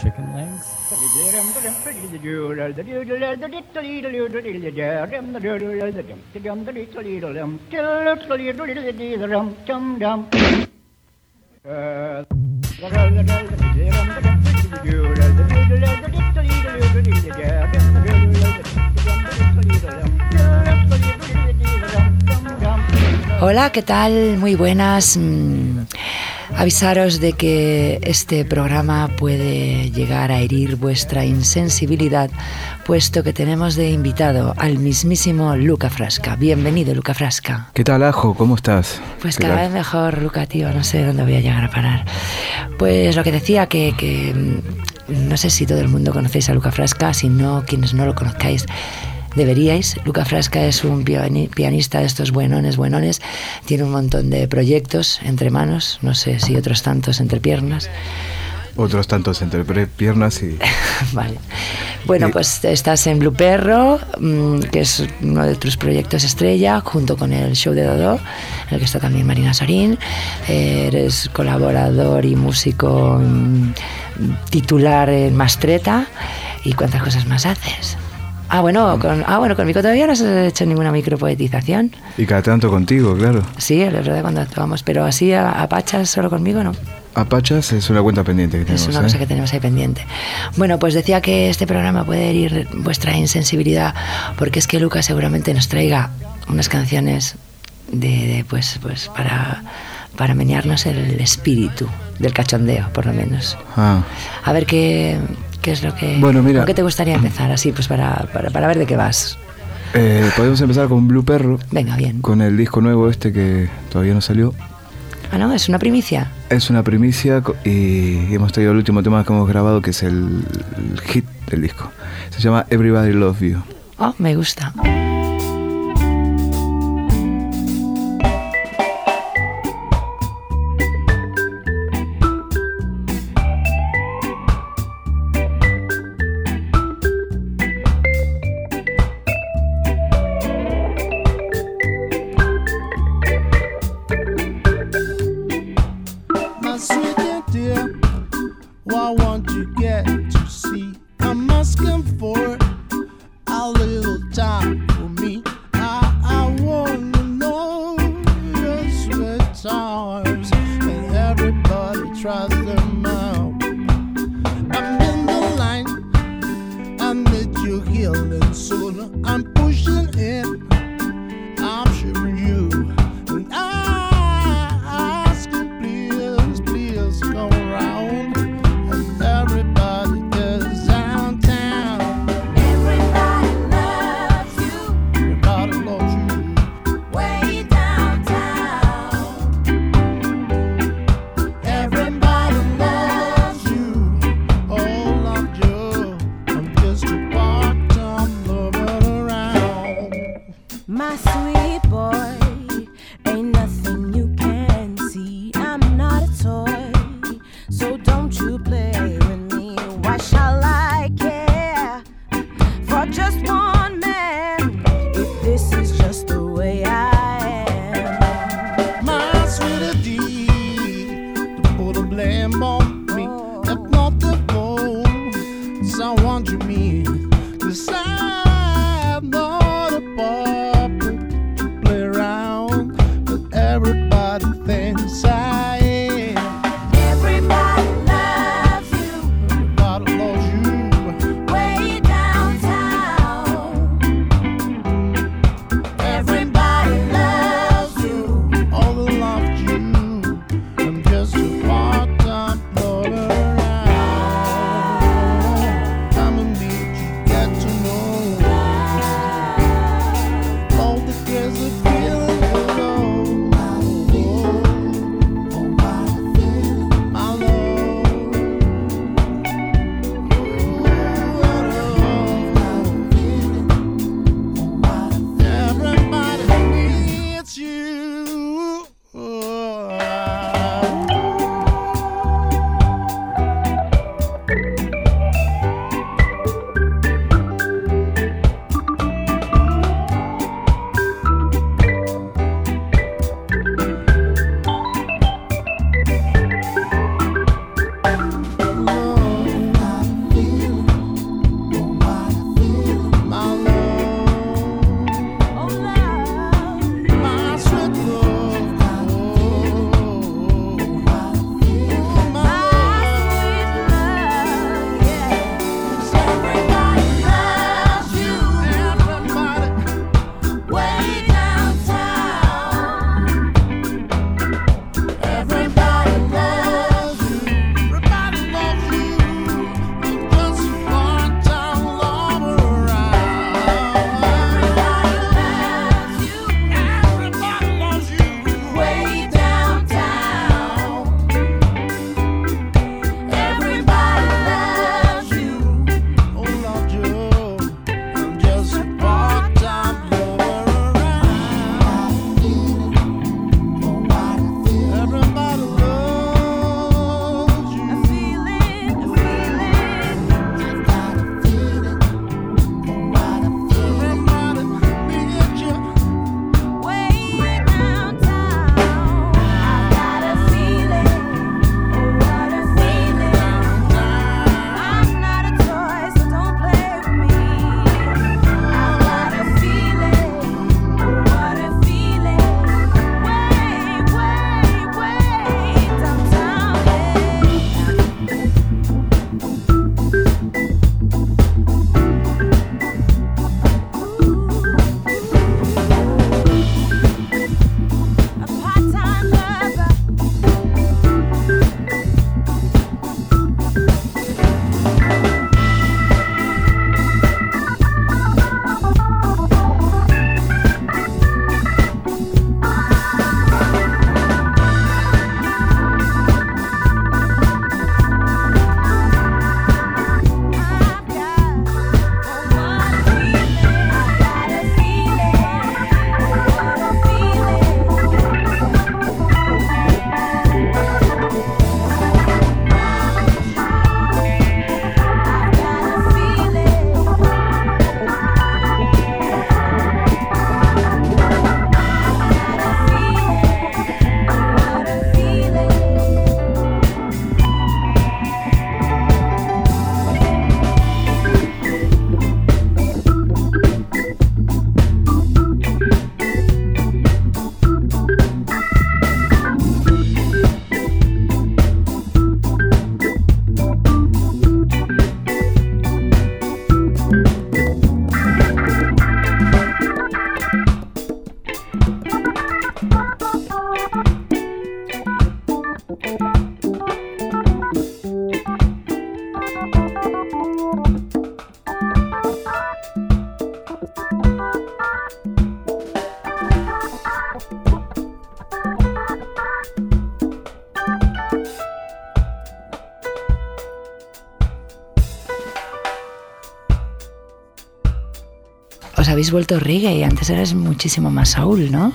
Chicken legs? Hola, ¿qué tal? Muy buenas. Mm. Avisaros de que este programa puede llegar a herir vuestra insensibilidad, puesto que tenemos de invitado al mismísimo Luca Frasca. Bienvenido, Luca Frasca. ¿Qué tal, Ajo? ¿Cómo estás? Pues ¿Qué cada tal? vez mejor, Luca, tío. No sé dónde voy a llegar a parar. Pues lo que decía, que, que, mm, no sé si todo el mundo conocéis a Luca Frasca, si no, quienes no lo conozcáis, deberíais. Luca Frasca es un piani- pianista de estos buenones, buenones. Tiene un montón de proyectos entre manos, no sé si otros tantos entre piernas. Otros tantos entre piernas y... vale. Bueno, Y- pues estás en Blue Perro, mm, que es uno de tus proyectos estrella, junto con el show de Dodo, en el que está también Marina Sorín. Eh, eres colaborador y músico mm, titular en Mastreta. ¿Y cuántas cosas más haces? Ah, bueno, con, ah, bueno, conmigo todavía no has hecho ninguna micropoetización. Y cada tanto contigo, claro. Sí, es verdad cuando actuamos, pero así a, a pachas solo conmigo no. Apachas es una cuenta pendiente que tenemos, Es una ¿eh? cosa que tenemos ahí pendiente. Bueno, pues decía que este programa puede herir vuestra insensibilidad porque es que Lucas seguramente nos traiga unas canciones de, de, pues, pues para, para menearnos el espíritu del cachondeo, por lo menos. Ah, A ver qué, qué es lo que... Bueno, mira. ¿Con qué te gustaría empezar? Así, pues para, para, para ver de qué vas. eh, podemos empezar con Blue Perro, Venga, bien. con el disco nuevo este que todavía no salió. Ah, no, es una primicia. Es una primicia y hemos traído el último tema que hemos grabado, que es el, el hit del disco. Se llama Everybody Love You. Oh, me gusta. I'm in the line, I need your healing soon. I'm habéis vuelto reggae. Antes eras muchísimo más soul, ¿no?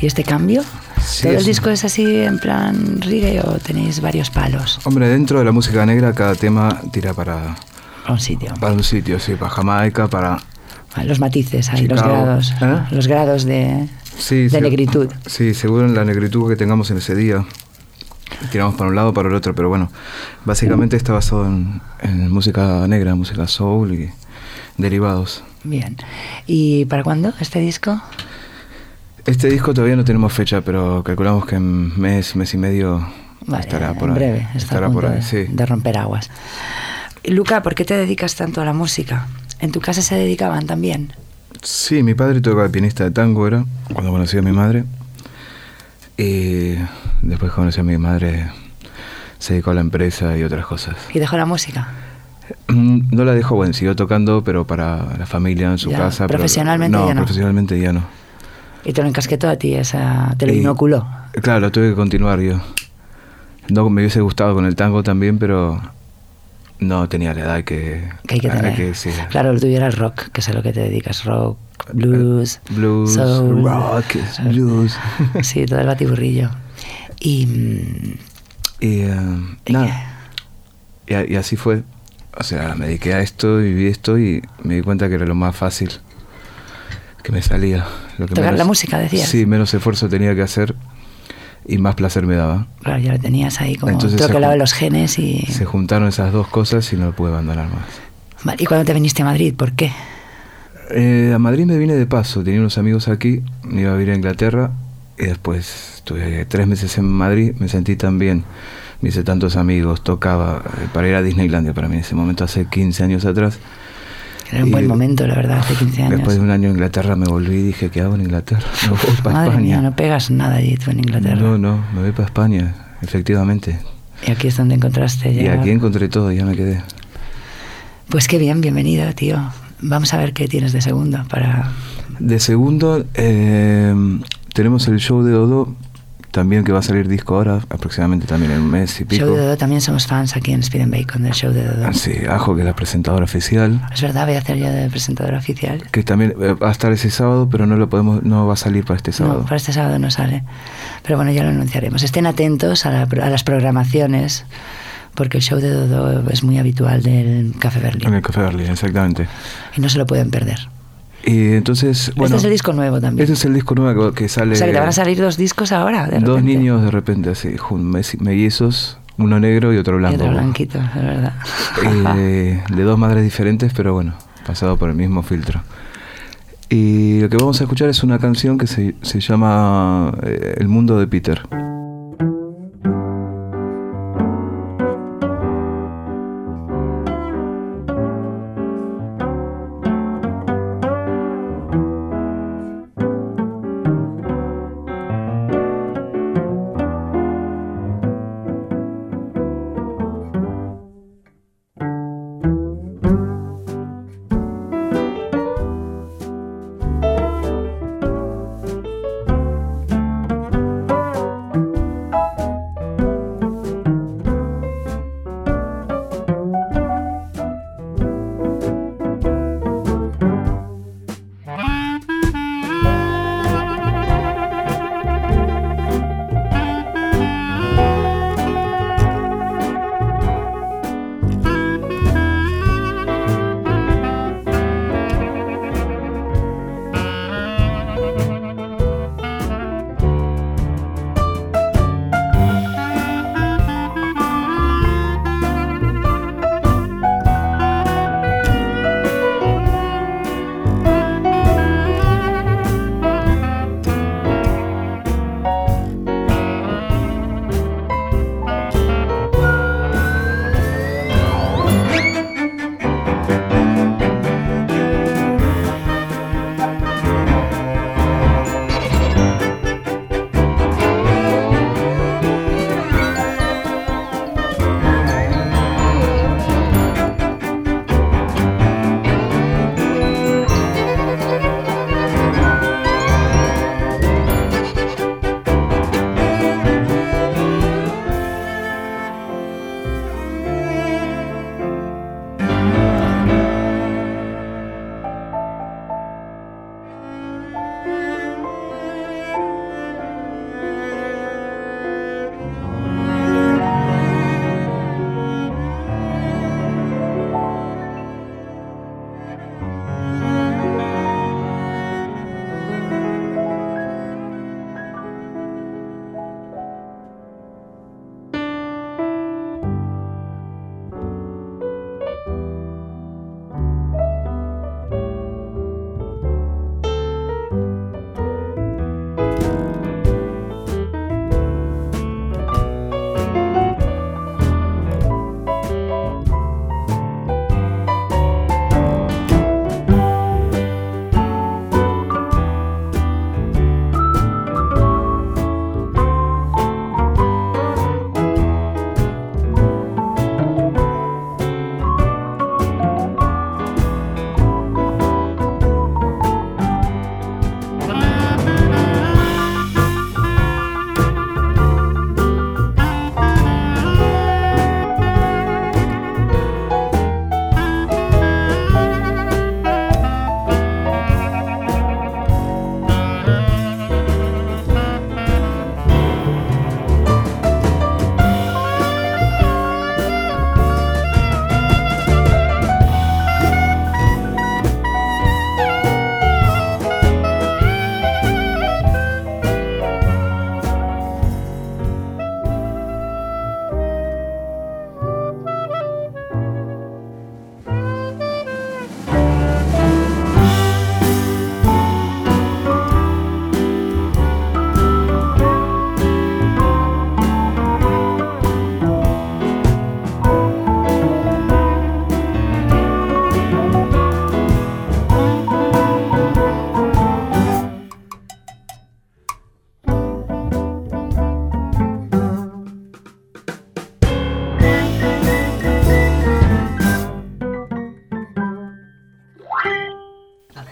¿Y este cambio? Sí, ¿Todo el es- disco es así en plan reggae o tenéis varios palos? Hombre, dentro de la música negra cada tema tira para, un sitio. para un sitio, sí, para Jamaica, para... Los matices, ahí, los grados. ¿Eh? Los grados de, Sí, de sí. negritud. Sí, según la negritud que tengamos en ese día. Tiramos para un lado, para el otro, pero bueno, básicamente está basado en, en música negra, música soul y derivados. Bien. ¿Y para cuándo este disco? Este disco todavía no tenemos fecha, pero calculamos que en mes, mes y medio Vale, estará por en ahí. breve. Está a estará punto por ahí, de, sí. de romper aguas. Luca, ¿por qué te dedicas tanto a la música? ¿En tu casa se dedicaban también? Sí, mi padre tocaba pianista de tango, era cuando conocí a mi madre. Y después que conocí a mi madre, se dedicó a la empresa y otras cosas. ¿Y dejó la música? Mm, No la dejó, bueno, siguió tocando, pero para la familia en su Ya, casa. pero- profesionalmente no, ya no. profesionalmente ya no. Y te lo encasquetó a ti, esa, te lo Y- inoculó. Claro, lo tuve que continuar yo. No me hubiese gustado con el tango también, pero no tenía la edad que, Que hay que tener. que- sí. Claro, lo tuyo era el rock, que es a lo que te dedicas. Rock, blues, Blues, soul. rock, blues. Sí, todo el batiburrillo. Y... mm, Y eh, ¿Y nada. Y así fue. O sea, me dediqué a esto, viví esto y me di cuenta que era lo más fácil que me salía. Lo que Tocar la música, decías. Sí, menos esfuerzo tenía que hacer y más placer me daba. Claro, ya lo tenías ahí como Entonces se troquelado jun- los genes y... Se juntaron esas dos cosas y no lo pude abandonar más. Vale, ¿Y cuando te viniste a Madrid? ¿Por qué? Eh, a Madrid me vine de paso, tenía unos amigos aquí, me iba a vivir a Inglaterra y después estuve tres meses en Madrid, me sentí tan bien, me hice tantos amigos, tocaba eh, para ir a Disneylandia para mí en ese momento, hace 15 años atrás. Era un Y buen momento, la verdad, hace 15 años. Después de un año en Inglaterra me volví y dije, ¿qué hago en Inglaterra? Me voy para Madre España. mía, no pegas nada allí tú en Inglaterra. No, no, me voy para España, efectivamente. Y aquí es donde encontraste ya... Y aquí encontré todo, ya me quedé. Pues qué bien, bienvenido, tío. Vamos a ver qué tienes de segundo para... De segundo, eh, tenemos el show de Dodo, también que va a salir disco ahora, aproximadamente también en un mes y pico. Show de Dodo, también somos fans aquí en Speed and Bacon del show de Dodo. Ah, Sí, Ajo, que es la presentadora oficial, Es verdad, voy a hacer yo de presentadora oficial. que también eh, va a estar ese sábado, pero no lo podemos, no va a salir para este sábado. No, para este sábado no sale. Pero bueno, ya lo anunciaremos. Estén atentos a, la- a las programaciones, porque el show de Dodo es muy habitual del Café En Berlín. el Café Berlín, exactamente. Y no se lo pueden perder. Y entonces, bueno... este es el disco nuevo también. Este es el disco nuevo que sale... o sea que te van a salir dos discos ahora. De Dos repente. niños de repente así, mellizos, uno negro y otro Y blanco. otro blanquito, es verdad. Eh, de dos madres diferentes, pero bueno, pasado por el mismo filtro. Y lo que vamos a escuchar es una canción que se, se llama eh, El mundo de Peter.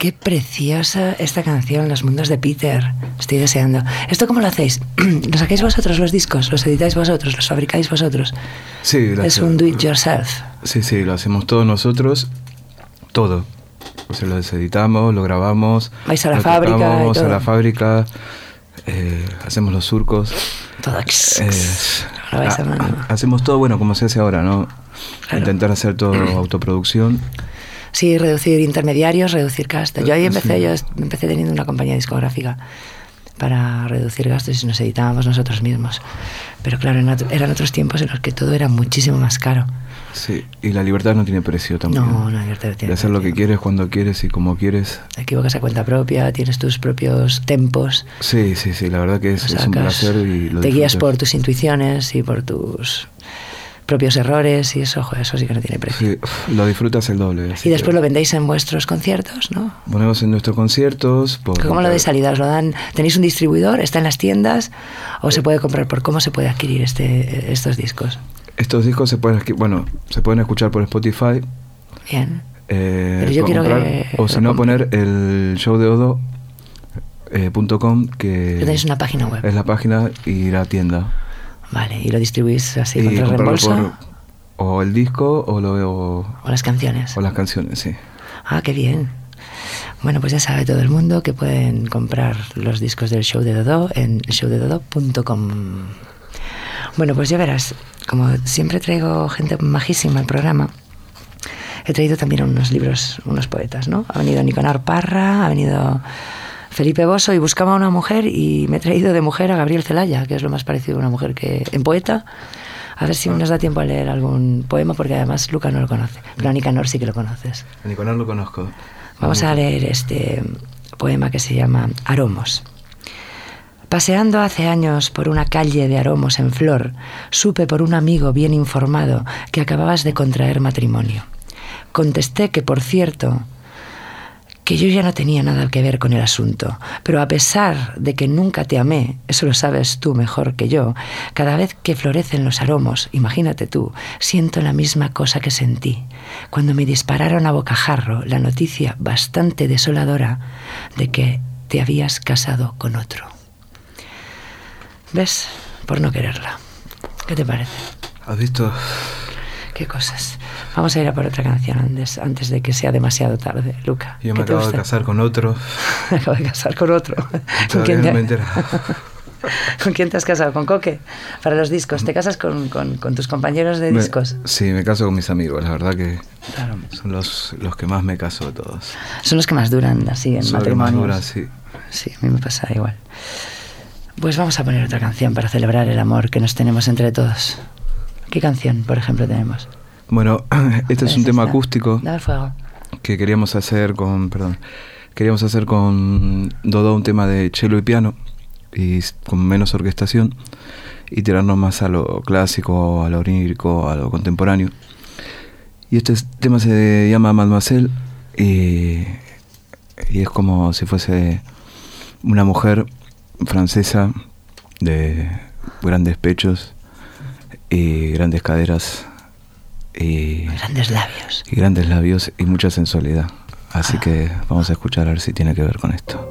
Qué preciosa esta canción, Los Mundos de Peter. Estoy deseando. ¿Esto cómo lo hacéis? ¿Lo sacáis vosotros los discos? ¿Los editáis vosotros? ¿Los fabricáis vosotros? Sí, Es gracias. un do it yourself. Sí, sí, lo hacemos todos nosotros, todo. O sea, lo deseditamos, lo grabamos. Vais a la lo fábrica Vamos a la fábrica, eh, hacemos los surcos. Todo. eh, Lo vais a hacemos todo, bueno, como se hace ahora, ¿no? Claro. Intentar hacer todo autoproducción. Sí, reducir intermediarios, reducir gastos. Yo ahí Eh, empecé, yo empecé teniendo una compañía discográfica para reducir gastos y nos editábamos nosotros mismos. Pero claro, eran otros tiempos en los que todo era muchísimo más caro. Sí, y la libertad no tiene precio también. No, no, libertad no De tiene hacer lo que precio. quieres, cuando quieres y como quieres. Te equivocas a cuenta propia, tienes tus propios tempos. Sí, sí, sí, la verdad que es, lo es un sacas, placer y lo te guías disfrutas. por tus intuiciones y por tus propios errores y eso, joder, eso sí que no tiene precio. Sí, lo disfrutas el doble. Y después que lo vendéis en vuestros conciertos, ¿no? Ponemos en nuestros conciertos. Por ¿Cómo lo de salida? ¿Os lo dan? ¿Tenéis un distribuidor? ¿Está en las tiendas? ¿O se puede comprar por cómo se puede adquirir este, estos discos? Estos discos se pueden, bueno, se pueden escuchar por Spotify. Bien. eh, Pero yo por quiero comprar, que o si no poner el show de Odo eh, punto com, que Tenéis una página web. es la página y la tienda Vale, y lo distribuís así y contra reembolso por o el disco o, lo, o, o las canciones. o las canciones sí Ah, qué bien. Bueno, pues ya sabe todo el mundo que pueden comprar los discos del show de Dodo en showdedodo.com. Bueno, pues ya verás, como siempre traigo gente majísima al programa, he traído también unos libros, unos poetas, ¿no? Ha venido Nicanor Parra, ha venido Felipe Bosso y buscaba una mujer y me he traído de mujer a Gabriel Celaya, que es lo más parecido a una mujer que en poeta. A ver si nos da tiempo a leer algún poema, porque además Luca no lo conoce, pero a Nicanor sí que lo conoces. a Nicolás lo conozco Vamos a leer este poema que se llama Aromos. Paseando hace años por una calle de aromos en flor, supe por un amigo bien informado que acababas de contraer matrimonio. Contesté que, por cierto, que yo ya no tenía nada que ver con el asunto, pero a pesar de que nunca te amé, eso lo sabes tú mejor que yo, cada vez que florecen los aromos, imagínate tú, siento la misma cosa que sentí cuando me dispararon a bocajarro la noticia bastante desoladora de que te habías casado con otro. ¿Ves? Por no quererla. ¿Qué te parece? has visto ¿Qué cosas? Vamos a ir a por otra canción antes, antes de que sea demasiado tarde, Luca. yo ¿Qué me acabo de casar con otro Me acabo de casar con otro. ¿Con quién, no te, me he enterado ¿Con quién te has casado? ¿Con Coque? Para los discos. ¿Te casas con, con- con tus compañeros de Me- discos? sí me caso con mis amigos la verdad que Claro. son los, los que más me caso de todos Son los que más duran así en son los que más matrimonios. duran, sí Sí, a mí me pasa igual. Pues vamos a poner otra canción para celebrar el amor que nos tenemos entre todos. ¿Qué canción, por ejemplo, tenemos? bueno este es un tema esta. acústico Dame fuego. que queríamos hacer con, perdón, queríamos hacer con Dodo un tema de cello y piano y con menos orquestación y tirarnos más a lo clásico, a lo onírico, a lo contemporáneo. Y este es- tema se llama Mademoiselle y, y es como si fuese una mujer francesa de grandes pechos y grandes caderas y Grandes labios. y grandes labios y mucha sensualidad. Así que vamos a escuchar a ver si tiene que ver con esto.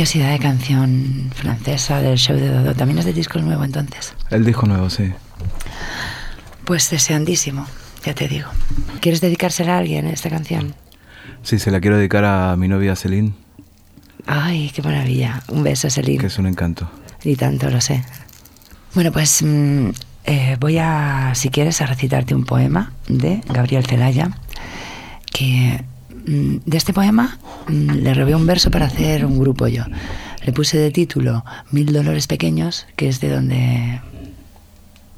Preciosidad de canción francesa del show de Dodo. También es de disco nuevo entonces. El disco nuevo, sí. Pues deseandísimo, ya te digo. ¿Quieres dedicársela a alguien esta canción? Sí, se la quiero dedicar a mi novia Celine, Ay, qué maravilla. Un beso, Celine. que es un encanto. Y tanto lo sé. Bueno, pues mm, eh, voy a, si quieres, a recitarte un poema de Gabriel Celaya, que de este poema mm, le robé un verso para hacer un grupo yo. Le puse de título Mil Dolores Pequeños, que es de donde...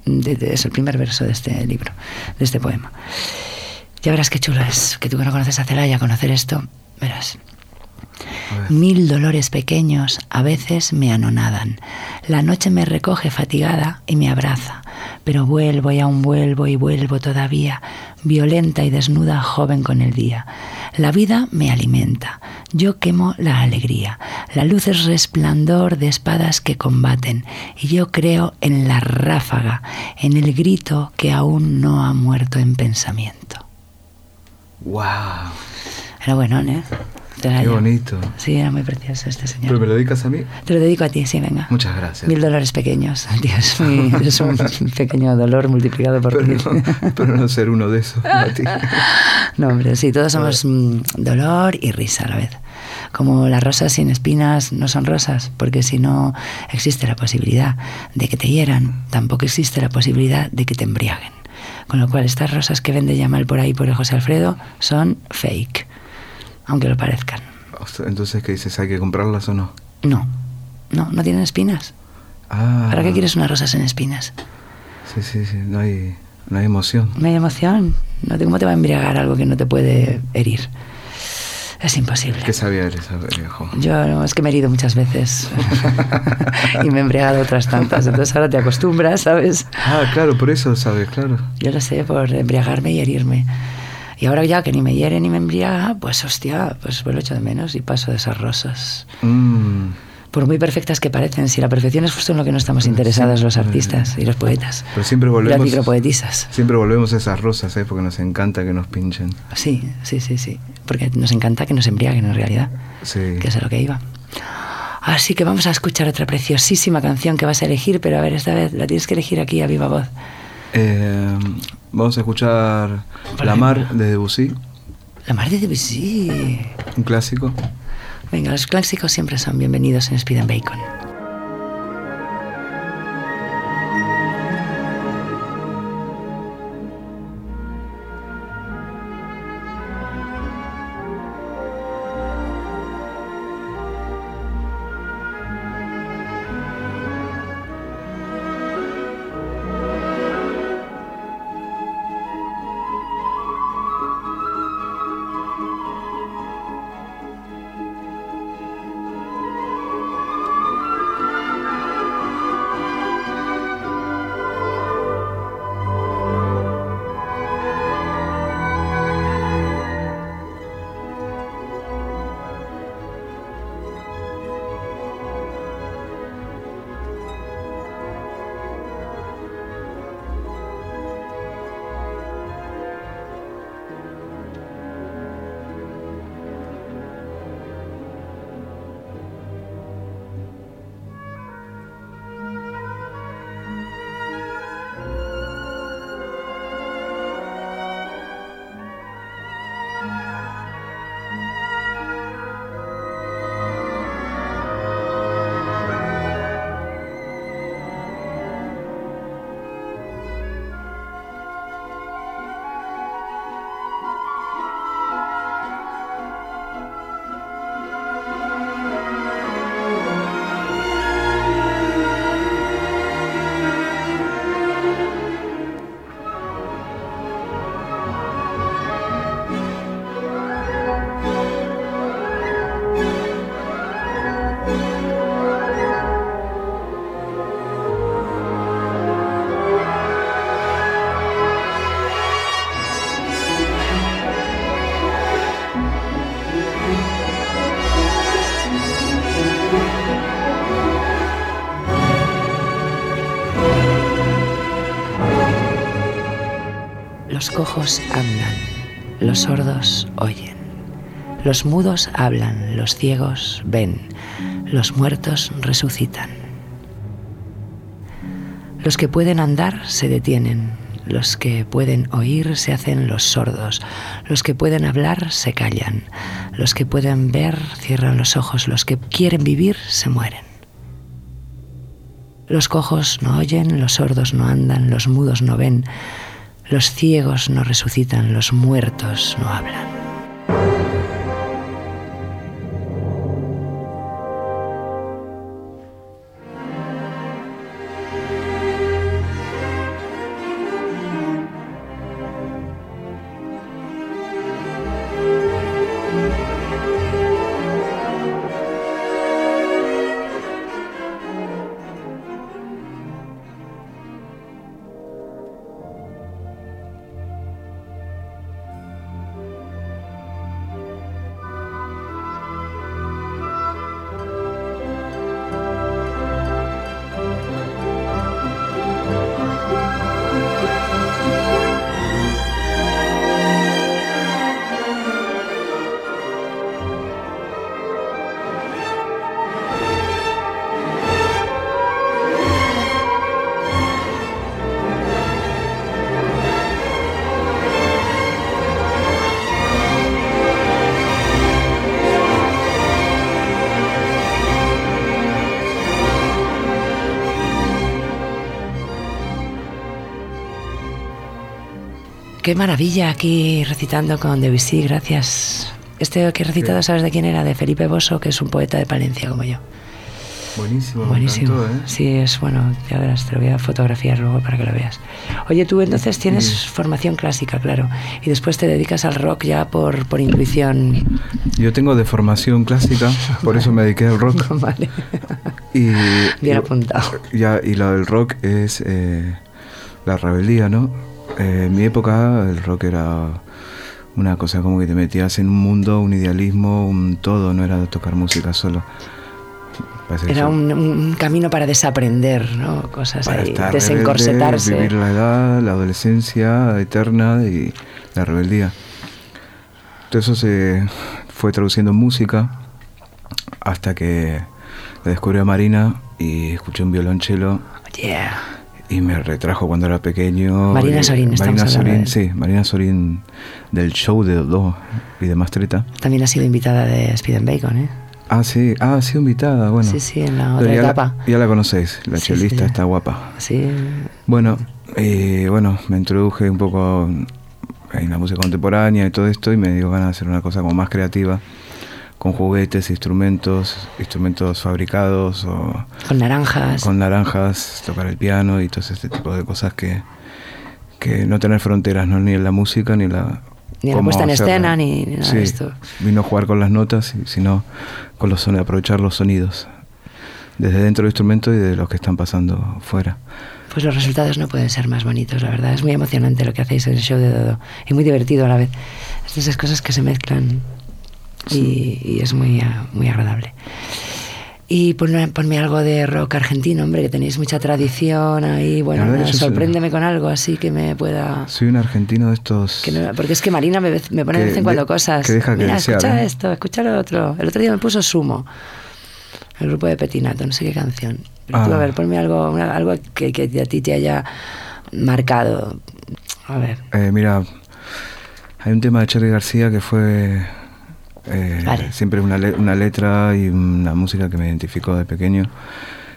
de- de- es el primer verso de este libro, de este poema. Ya verás qué chulo es, que tú que no conoces a Celaya, conocer esto, verás. Mil dolores pequeños a veces me anonadan. La noche me recoge fatigada y me abraza. Pero vuelvo y aún vuelvo y vuelvo todavía, violenta y desnuda, joven con el día. La vida me alimenta, yo quemo la alegría. La luz es resplandor de espadas que combaten, y yo creo en la ráfaga, en el grito que aún no ha muerto en pensamiento. ¡Wow! Era bueno, ¿eh? Qué bonito. Sí, era muy precioso este señor. ¿Pero me lo dedicas a mí? Te lo dedico a ti, sí, venga. Muchas gracias. Mil dólares pequeños. Dios mío, es un pequeño dolor multiplicado por Pero no, pero no ser uno de esos, Mati. No, hombre, sí, todos somos mm, dolor y risa a la vez. Como las rosas sin espinas no son rosas, porque si no existe la posibilidad de que te hieran, tampoco existe la posibilidad de que te embriaguen. Con lo cual, estas rosas que vende Yamal por ahí por el José Alfredo son fake, aunque lo parezcan. Entonces, ¿qué dices? ¿Hay que comprarlas o no? No, no, no tienen espinas. Ah. ¿Para qué quieres unas rosas sin espinas? Sí, sí, sí. No hay, no hay emoción. No hay emoción. No te, ¿Cómo te va a embriagar algo que no te puede herir? Es imposible. ¿Qué sabía eres, viejo? Yo no, es que me he herido muchas veces y me he embriagado otras tantas. Entonces ahora te acostumbras, ¿sabes? Ah, claro, por eso sabes, claro. Yo lo sé, por embriagarme y herirme. Y ahora ya que ni me hiere ni me embriaga, pues hostia, pues lo echo de menos y paso de esas rosas. Mm, Por muy perfectas que parecen, si la perfección es justo en lo que no estamos interesados los artistas y los poetas. Pero siempre Y las volvemos. micropoetisas. Siempre volvemos a esas rosas, ¿eh? Porque nos encanta que nos pinchen. Sí, sí, sí, sí. Porque nos encanta que nos embriaguen en realidad. Sí. que es a lo que iba. Así que vamos a escuchar otra preciosísima canción que vas a elegir, pero a ver, esta vez la tienes que elegir aquí a viva voz. Eh, vamos a escuchar La. Mar de Debussy, La mar de Debussy. un clásico. Venga, los clásicos siempre son bienvenidos en Speed and Bacon. Los sordos oyen, los mudos hablan, los ciegos ven, los muertos resucitan. Los que pueden andar se detienen, los que pueden oír se hacen los sordos, los que pueden hablar se callan, los que pueden ver cierran los ojos, los que quieren vivir se mueren. Los cojos no oyen, los sordos no andan, los mudos no ven, los ciegos no resucitan, los muertos no hablan. Qué maravilla aquí recitando con Debussy, gracias. Este que he recitado, ¿sabes de quién era? De Felipe Bosso, que es un poeta de Palencia como yo. Buenísimo, Buenísimo. encantó, ¿eh? Sí, es bueno, ya verás, te lo voy a fotografiar luego para que lo veas. Oye, tú entonces tienes formación clásica, claro, y después te dedicas al rock ya por, por intuición. Yo tengo de formación clásica, por eso me dediqué al rock. vale. Y, Bien y- apuntado. Ya, y lo del rock es eh, la rebeldía, ¿no? Eh, en mi época el rock era una cosa como que te metías en un mundo, un idealismo, un todo, no era tocar música solo. Era un, un camino para desaprender, ¿no? Cosas para ahí, desencorsetarse. rebelde, vivir la edad, la adolescencia eterna y la rebeldía. Todo eso se fue traduciendo en música hasta que la descubrí a Marina y escuché un violonchelo Yeah. Y me retrajo cuando era pequeño. Marina Y- Sorín, Marina Sorín, sí, Marina Sorín del show de Dodó y de Mastreta. También ha sido invitada de Speed and Bacon, ¿eh? Ah, sí, ah, ha sido invitada, bueno. Sí, sí, en la Pero otra ya, etapa. La, ya la conocéis, la Sí, chelista sí. está guapa. Sí, Bueno, eh, bueno, me introduje un poco en la música contemporánea y todo esto y me dio ganas de hacer una cosa como más creativa, con juguetes, instrumentos, instrumentos fabricados o con naranjas. con naranjas, tocar el piano y todo este tipo de cosas que, que no tener fronteras, ¿no? ni en la música ni en la... Ni en la puesta en hacerla. escena, ni nada Sí, de esto. Vino a jugar con las notas, sino con los sonidos, aprovechar los sonidos, desde dentro del instrumento y de los que están pasando fuera. Pues los resultados no pueden ser más bonitos, la verdad. Es muy emocionante lo que hacéis en el show de Dodo. Y muy divertido a la vez. Es de esas cosas que se mezclan y, y es muy, ah, muy agradable. Y ponme, ponme algo de rock argentino, hombre, que tenéis mucha tradición ahí. Bueno, verdad, nada, soy- sorpréndeme con algo así que me pueda... Soy un argentino de estos... no- porque es que Marina me, me pone de vez en cuando de- cosas. que deja que Mira, desear, escucha ¿eh? esto, escucha lo otro. El otro día me puso Sumo, el grupo de Petinato, no sé qué canción. Pero tú, Ah. a ver, ponme algo, una- algo que, que a ti te haya marcado. A ver, Eh, mira, hay un tema de Cherry García que fue eh, Vale. siempre una, le- una letra y una música que me identificó de pequeño,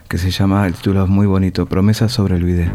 que se llama, el título es muy bonito, Promesa sobre el video.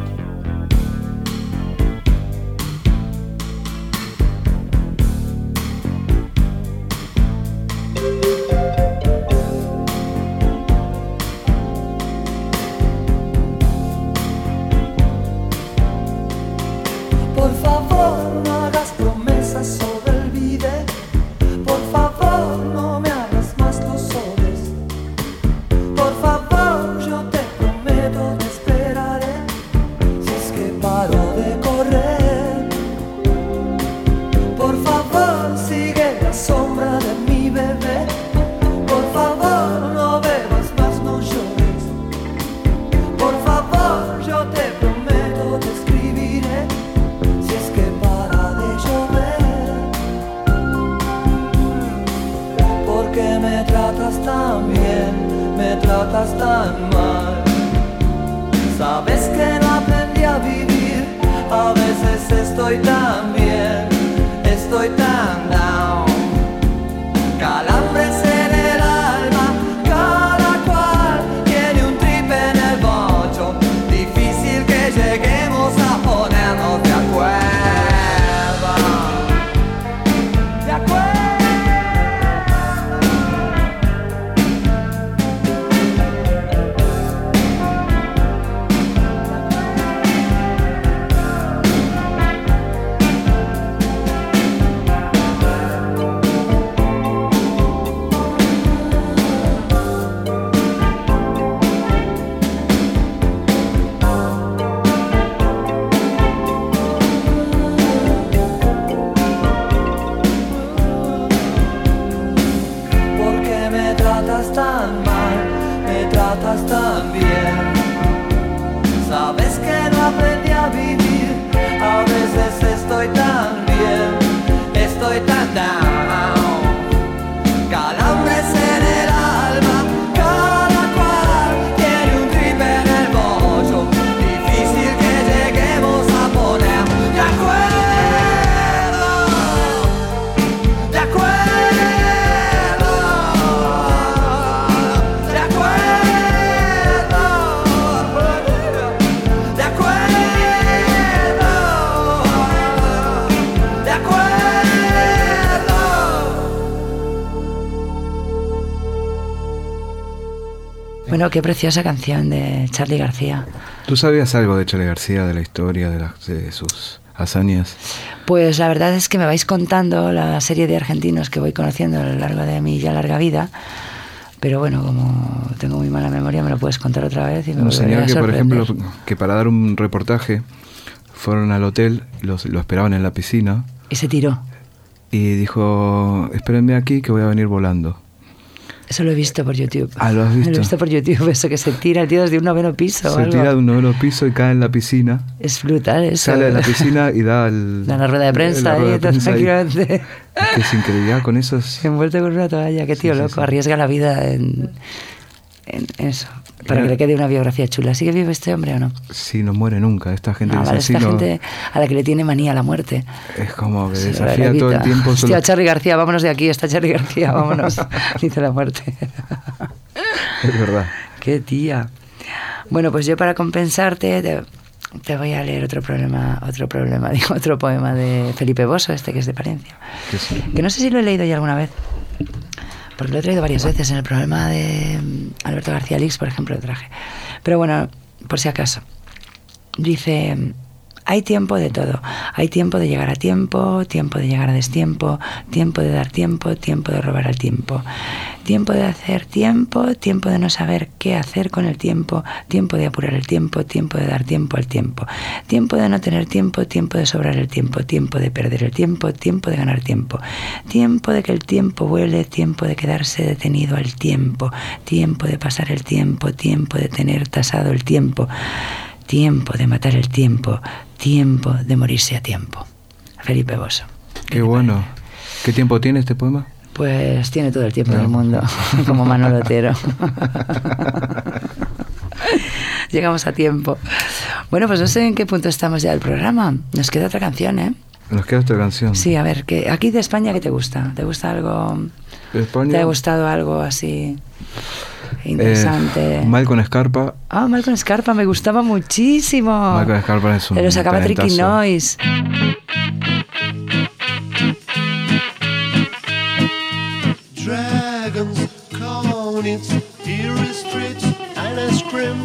Bueno, qué preciosa canción de Charlie García. ¿Tú sabías algo de Chale García, de la historia, de, las- de sus hazañas? Pues la verdad es que me vais contando la serie de argentinos que voy conociendo a lo largo de mi ya larga vida. Pero bueno, como tengo muy mala memoria, me lo puedes contar otra vez y me que, por ejemplo, que para dar un reportaje fueron al hotel, los, lo esperaban en la piscina Y se tiró. y dijo, espérenme aquí que voy a venir volando. Eso lo he visto por YouTube. Ah, ¿lo has Lo visto? he visto por YouTube, eso que se tira el tío desde un noveno piso. o Se algo. tira de un noveno piso y cae en la piscina. Es brutal eso. Sale de la piscina y da el, Da una rueda de prensa la rueda de prensa ahí. tranquilamente. Es que es increíble, con eso es- Envuelto con una toalla. Qué tío Sí, sí, loco. sí. Arriesga la vida en, en eso. Para Mira. que le quede una biografía chula. ¿Sigue vivo este hombre o no? sí, no muere nunca. Esta gente Ah, es vale, esta no- gente a la que le tiene manía la muerte. es como que Sí, desafía todo el tiempo. solo- Hostia, Charlie García, vámonos de aquí. Está Charlie García, vámonos. Dice la muerte. Es verdad. Qué tía. Bueno, pues yo para compensarte te, te voy a leer otro problema, otro problema, digo, otro poema de Felipe Bosso, este que es de Palencia. Sí. Que no sé si lo he leído ya alguna vez. Porque lo he traído varias veces. En el programa de mm, Alberto García Lix, por ejemplo, lo traje. Pero bueno, por si acaso. Dice, hay tiempo de todo. Hay tiempo de llegar a tiempo, tiempo de llegar a destiempo, tiempo de dar tiempo, tiempo de robar al tiempo. Tiempo de hacer tiempo, tiempo de no saber qué hacer con el tiempo, tiempo de apurar el tiempo, tiempo de dar tiempo al tiempo. Tiempo de no tener tiempo, tiempo de sobrar el tiempo, tiempo de perder el tiempo, tiempo de ganar tiempo. Tiempo de que el tiempo vuele, tiempo de quedarse detenido al tiempo, tiempo de pasar el tiempo, tiempo de tener tasado el tiempo. Tiempo de matar el tiempo, tiempo de morirse a tiempo. Felipe Bosso. Qué bueno. ¿Qué tiempo tiene este poema? Pues tiene todo el tiempo No. del mundo, como Manolo Otero. Llegamos a tiempo. Bueno, pues no sé en qué punto estamos ya del programa. Nos queda otra canción, ¿eh? Nos queda otra canción. Sí, a ver, ¿qué, aquí de España, ¿qué te gusta? ¿Te gusta algo? De España, ¿Te ha gustado algo así interesante? eh, Mal con Escarpa. Ah, Malcolm Scarpa, me gustaba muchísimo. Malcolm Scarpa es un Pero sacaba Tricky. Noise. Dragons, conits, eerie streets, and ice cream.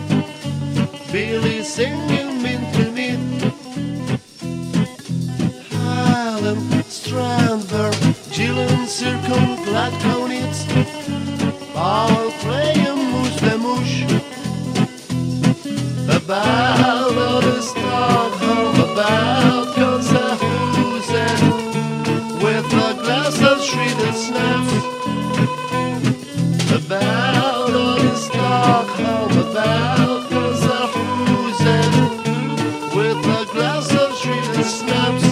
Billy singing mint to mint. Highland, Strandberg, Gillen, Circle, glad conits. Paul About the Stockholm, about Gonzahusen with a glass of shredded snaps. About all Stockholm, about Gonzahusen with a glass of shredded snaps.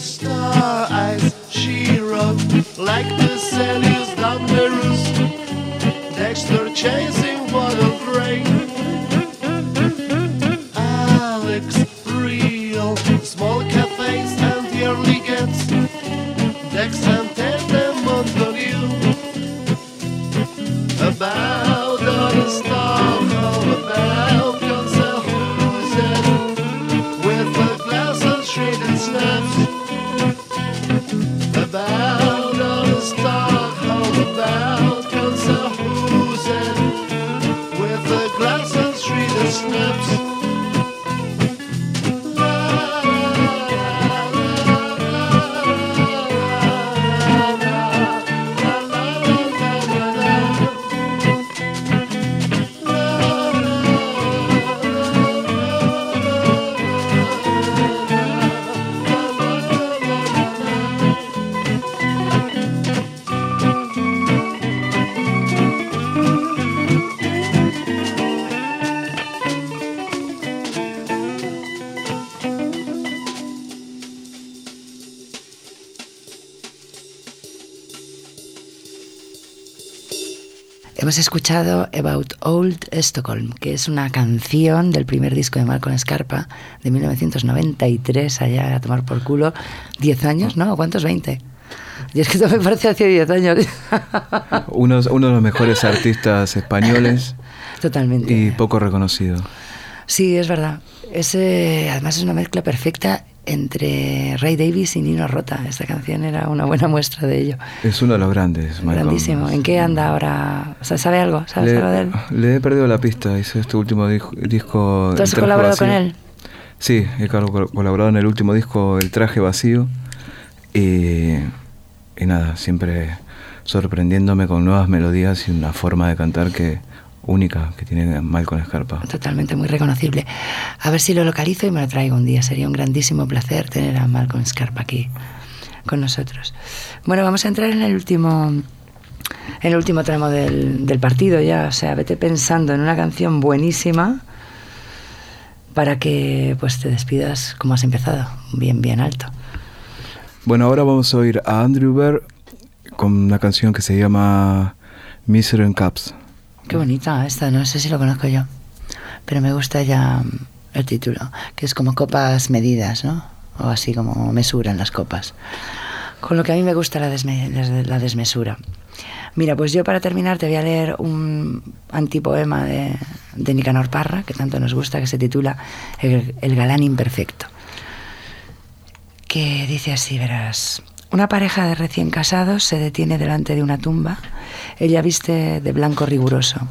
Star eyes, she wrote like the Cellius Dunderus. They Next Hemos escuchado About Old Stockholm, que es una canción del primer disco de Malcolm Scarpa de 1993, allá a tomar por culo. ¿10 años? ¿No? ¿Cuántos? ¿20? Y es que esto me parece hace 10 años. Uno, uno de los mejores artistas españoles Totalmente. y poco reconocido. Sí, es verdad. Ese, además es una mezcla perfecta entre Ray Davis y Nino Rota. Esta canción era una buena muestra de ello. Es uno de los grandes. Malcolm. Grandísimo. ¿En qué anda ahora? O sea, ¿Sabe algo? ¿Sabes Le, algo de él? le he perdido la pista. Hice este último disco. ¿Tú has colaborado con él? Sí, he col- colaborado en el último disco El Traje Vacío. Y, y nada, siempre sorprendiéndome con nuevas melodías y una forma de cantar que única que tiene Malcolm Scarpa. Totalmente, muy reconocible. A ver si lo localizo y me lo traigo un día. Sería un grandísimo placer tener a Malcolm Scarpa aquí con nosotros. Bueno, vamos a entrar en el último, en el último tramo del, del partido ya. O sea, vete pensando en una canción buenísima para que pues te despidas como has empezado, bien, bien alto. Bueno, ahora vamos a oír a Andrew Bear con una canción que se llama Misery in Cups. Qué bonita esta, no sé si lo conozco yo, pero me gusta ya mm, el título, que es como copas medidas, ¿no? O así como mesura en las copas. Con lo que a mí me gusta la, desme- des- la desmesura. Mira, pues yo para terminar te voy a leer un antipoema de, de Nicanor Parra, que tanto nos gusta, que se titula El, el galán imperfecto. Que dice así, verás. Una pareja de recién casados se detiene delante de una tumba. Ella viste de blanco riguroso.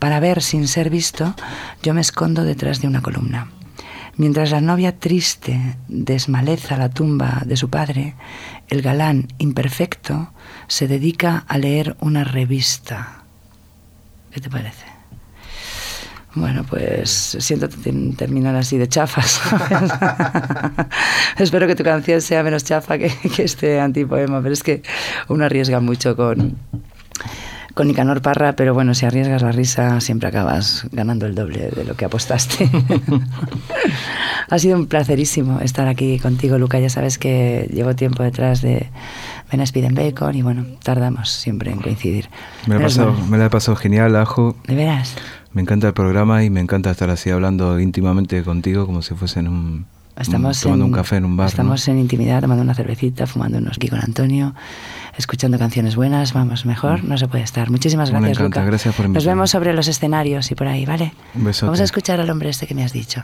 Para ver sin ser visto, yo me escondo detrás de una columna. Mientras la novia triste desmaleza la tumba de su padre, el galán imperfecto se dedica a leer una revista. ¿Qué te parece? Bueno, pues siento terminar así de chafas. Espero que tu canción sea menos chafa que, que este antipoema, pero es que uno arriesga mucho con, con Nicanor Parra, pero bueno, si arriesgas la risa siempre acabas ganando el doble de lo que apostaste. ha sido un placerísimo estar aquí contigo, Luca. Ya sabes que llevo tiempo detrás de Ven Speed Bacon y bueno, tardamos siempre en coincidir. Me la, he pasado, me la he pasado genial, Ajo. ¿De veras? Me encanta el programa y me encanta estar así hablando íntimamente contigo como si fuese en un... Estamos tomando en, un café en un bar. ¿no? Estamos en intimidad, tomando una cervecita, fumando unos aquí con Antonio, escuchando canciones buenas. Vamos, mejor no se puede estar. Muchísimas Me gracias, encanta, Luca. gracias por Nos vemos sobre los escenarios y por ahí, ¿vale? Un besote. Vamos a escuchar al hombre este que me has dicho.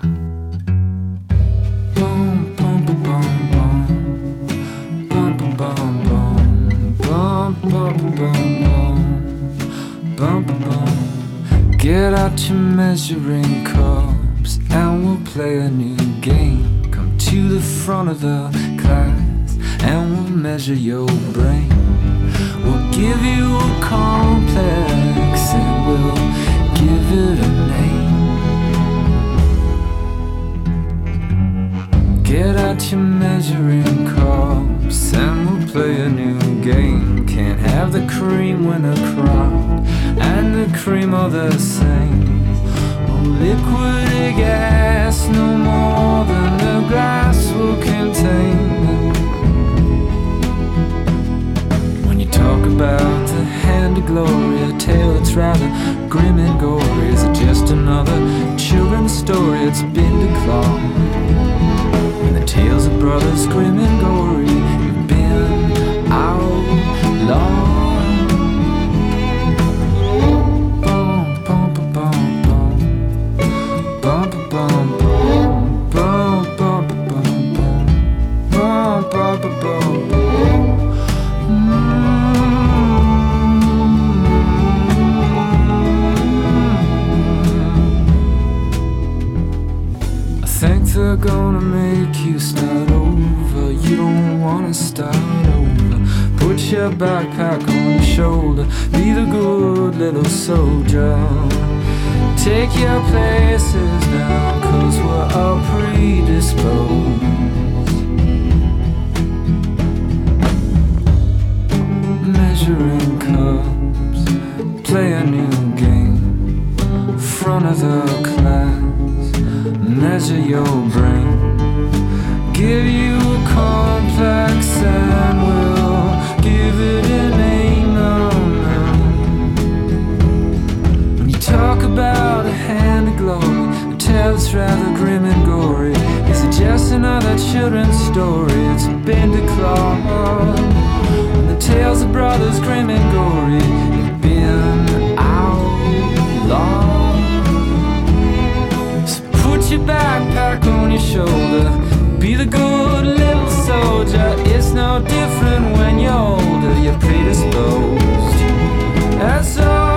Get out your measuring cups and we'll play a new game. Come to the front of the class and we'll measure your brain. Give you a complex and we'll give it a name. Get out your measuring cups and we'll play a new game. Can't have the cream when a crowd and the cream are the same. Oh, liquid gas, no more than the glass will contain. about the hand of glory, a tale that's rather grim and gory. Is it just another children's story? It's been declawed. And the tales of brothers grim and gory have been outlawed. We're gonna make you start over. You don't wanna start over. Put your backpack on your shoulder. Be the good little soldier. Take your places now, cause we're all predisposed. Measuring cups, play a new game. Front of the class measure your brain. Give you a complex and we'll give it a name. When you talk about a hand of glory, a tale that's rather grim and gory. Is it just another children's story? It's been declared. The tales of brothers grim and gory have been outlawed. Put your backpack on your shoulder. Be the good little soldier. It's no different when you're older. You're predisposed. And so.